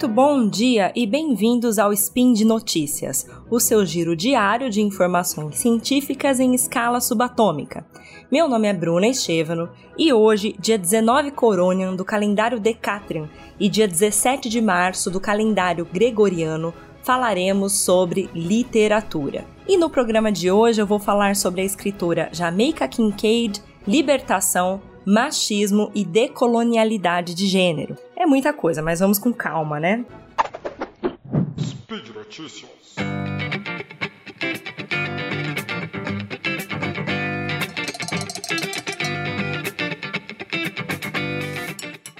Muito bom dia e bem-vindos ao Spin de Notícias, o seu giro diário de informações científicas em escala subatômica. Meu nome é Bruna Estevano e hoje, dia 19 Coronian do calendário Decatrian e dia 17 de março do calendário Gregoriano, falaremos sobre literatura. E no programa de hoje eu vou falar sobre a escritora Jamaica Kincaid, libertação, machismo e decolonialidade de gênero. Muita coisa, mas vamos com calma, né? Speed Notícias.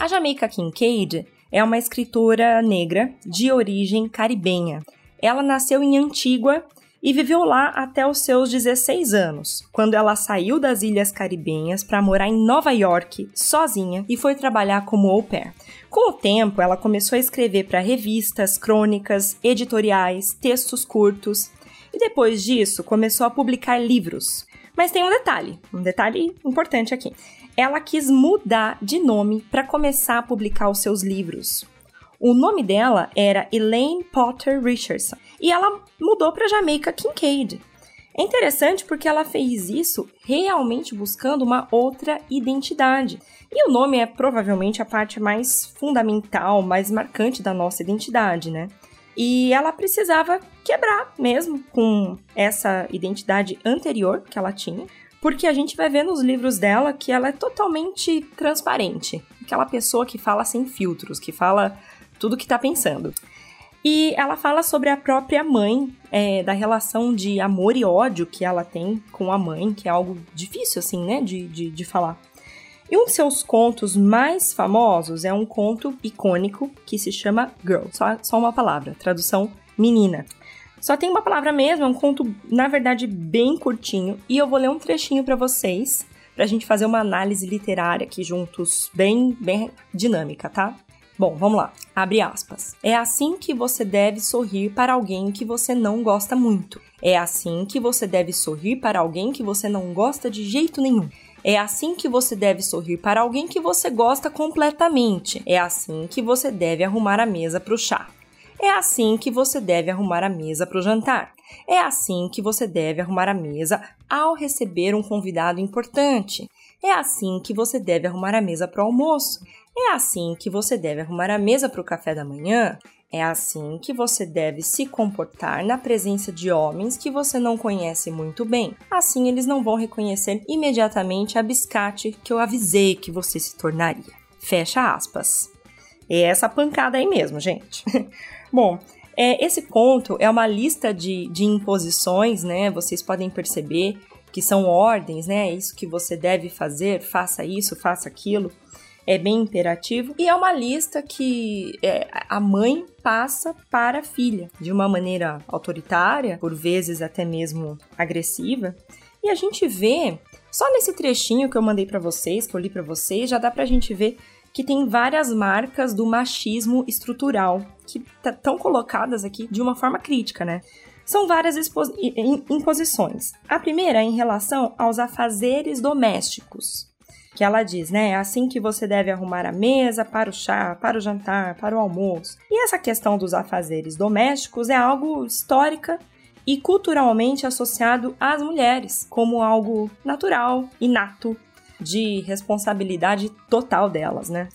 A Jamaica Kincaid é uma escritora negra de origem caribenha. Ela nasceu em Antigua e viveu lá até os seus 16 anos, quando ela saiu das Ilhas Caribenhas para morar em Nova York sozinha e foi trabalhar como au pair. Com o tempo, ela começou a escrever para revistas, crônicas, editoriais, textos curtos e depois disso começou a publicar livros. Mas tem um detalhe, um detalhe importante aqui. Ela quis mudar de nome para começar a publicar os seus livros. O nome dela era Elaine Potter Richardson e ela mudou para Jamaica Kincaid. É interessante porque ela fez isso realmente buscando uma outra identidade. E o nome é provavelmente a parte mais fundamental, mais marcante da nossa identidade, né? E ela precisava quebrar mesmo com essa identidade anterior que ela tinha, porque a gente vai ver nos livros dela que ela é totalmente transparente. Aquela pessoa que fala sem filtros, que fala tudo que tá pensando. E ela fala sobre a própria mãe, é, da relação de amor e ódio que ela tem com a mãe, que é algo difícil, assim, né, de, de, de falar. E um de seus contos mais famosos é um conto icônico que se chama Girl, só, só uma palavra, tradução menina. Só tem uma palavra mesmo, é um conto, na verdade, bem curtinho, e eu vou ler um trechinho para vocês, pra gente fazer uma análise literária aqui juntos, bem, bem dinâmica, tá? Bom, vamos lá. Abre aspas. É assim que você deve sorrir para alguém que você não gosta muito. É assim que você deve sorrir para alguém que você não gosta de jeito nenhum. É assim que você deve sorrir para alguém que você gosta completamente. É assim que você deve arrumar a mesa para o chá. É assim que você deve arrumar a mesa para o jantar. É assim que você deve arrumar a mesa ao receber um convidado importante. É assim que você deve arrumar a mesa para o almoço. É assim que você deve arrumar a mesa para o café da manhã? É assim que você deve se comportar na presença de homens que você não conhece muito bem. Assim eles não vão reconhecer imediatamente a biscate que eu avisei que você se tornaria. Fecha aspas. É essa pancada aí mesmo, gente. Bom, é, esse conto é uma lista de, de imposições, né? Vocês podem perceber que são ordens, né? É isso que você deve fazer, faça isso, faça aquilo é bem imperativo e é uma lista que é, a mãe passa para a filha de uma maneira autoritária, por vezes até mesmo agressiva. E a gente vê, só nesse trechinho que eu mandei para vocês, que eu li para vocês, já dá pra gente ver que tem várias marcas do machismo estrutural que estão colocadas aqui de uma forma crítica, né? São várias imposições. A primeira é em relação aos afazeres domésticos que ela diz, né? É assim que você deve arrumar a mesa para o chá, para o jantar, para o almoço. E essa questão dos afazeres domésticos é algo histórica e culturalmente associado às mulheres, como algo natural, inato, de responsabilidade total delas, né?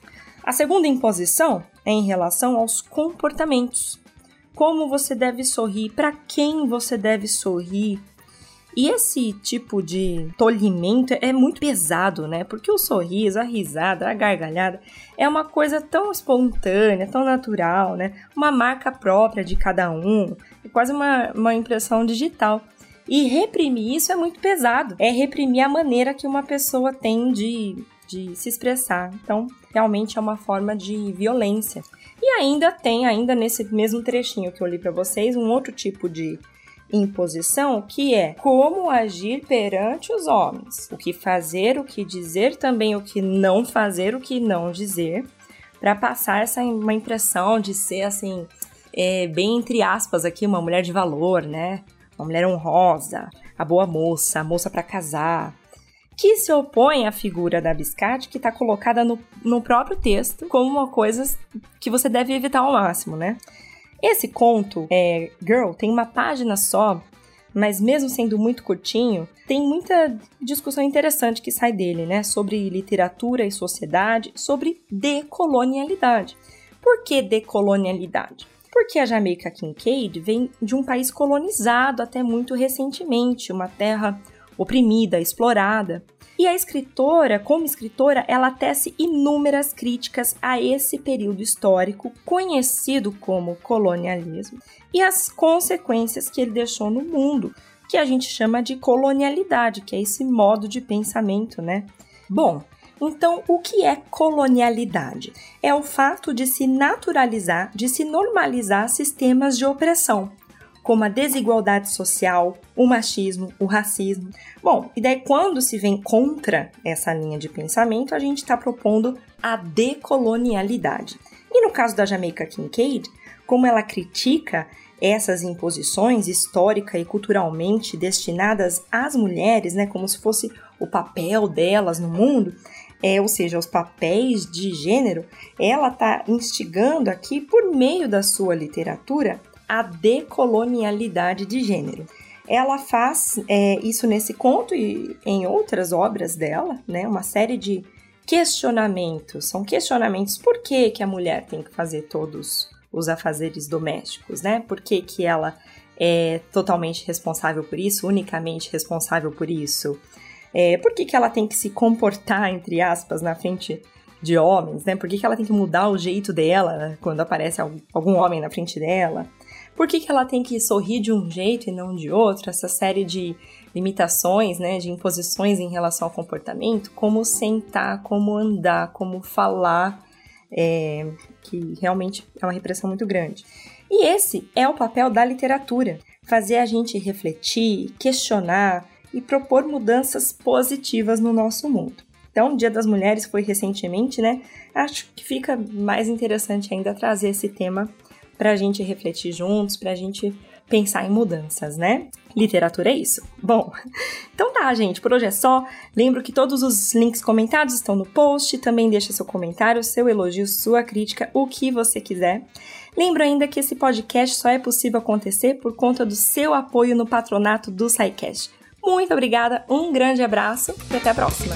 A segunda imposição é em relação aos comportamentos. Como você deve sorrir, para quem você deve sorrir, e esse tipo de tolhimento é muito pesado, né? Porque o sorriso, a risada, a gargalhada é uma coisa tão espontânea, tão natural, né? Uma marca própria de cada um, é quase uma, uma impressão digital. E reprimir isso é muito pesado. É reprimir a maneira que uma pessoa tem de, de se expressar. Então, realmente é uma forma de violência. E ainda tem, ainda nesse mesmo trechinho que eu li para vocês, um outro tipo de imposição, que é como agir perante os homens, o que fazer, o que dizer, também o que não fazer, o que não dizer, para passar essa uma impressão de ser assim, é, bem entre aspas aqui, uma mulher de valor, né? Uma mulher honrosa, a boa moça, a moça para casar. Que se opõe à figura da Biscate, que está colocada no, no próprio texto como uma coisa que você deve evitar ao máximo, né? Esse conto, é, Girl, tem uma página só, mas mesmo sendo muito curtinho, tem muita discussão interessante que sai dele, né? Sobre literatura e sociedade, sobre decolonialidade. Por que decolonialidade? Porque a Jamaica Kincaid vem de um país colonizado até muito recentemente, uma terra oprimida, explorada. E a escritora, como escritora, ela tece inúmeras críticas a esse período histórico conhecido como colonialismo e as consequências que ele deixou no mundo, que a gente chama de colonialidade, que é esse modo de pensamento, né? Bom, então, o que é colonialidade? É o fato de se naturalizar, de se normalizar sistemas de opressão, como a desigualdade social, o machismo, o racismo. Bom, e daí quando se vem contra essa linha de pensamento, a gente está propondo a decolonialidade. E no caso da Jamaica Kincaid, como ela critica essas imposições histórica e culturalmente destinadas às mulheres, né, como se fosse o papel delas no mundo, é, ou seja, os papéis de gênero, ela está instigando aqui, por meio da sua literatura, a decolonialidade de gênero. Ela faz é, isso nesse conto e em outras obras dela, né? Uma série de questionamentos. São questionamentos por que, que a mulher tem que fazer todos os afazeres domésticos, né? Por que, que ela é totalmente responsável por isso, unicamente responsável por isso? É, por que, que ela tem que se comportar, entre aspas, na frente de homens, né? Por que, que ela tem que mudar o jeito dela quando aparece algum homem na frente dela? Por que, que ela tem que sorrir de um jeito e não de outro? Essa série de limitações, né, de imposições em relação ao comportamento, como sentar, como andar, como falar, é, que realmente é uma repressão muito grande. E esse é o papel da literatura, fazer a gente refletir, questionar e propor mudanças positivas no nosso mundo. Então, o Dia das Mulheres foi recentemente, né? Acho que fica mais interessante ainda trazer esse tema para a gente refletir juntos, para a gente pensar em mudanças, né? Literatura é isso. Bom, então tá, gente, por hoje é só. Lembro que todos os links comentados estão no post. Também deixa seu comentário, seu elogio, sua crítica, o que você quiser. Lembro ainda que esse podcast só é possível acontecer por conta do seu apoio no patronato do SciCast. Muito obrigada, um grande abraço e até a próxima!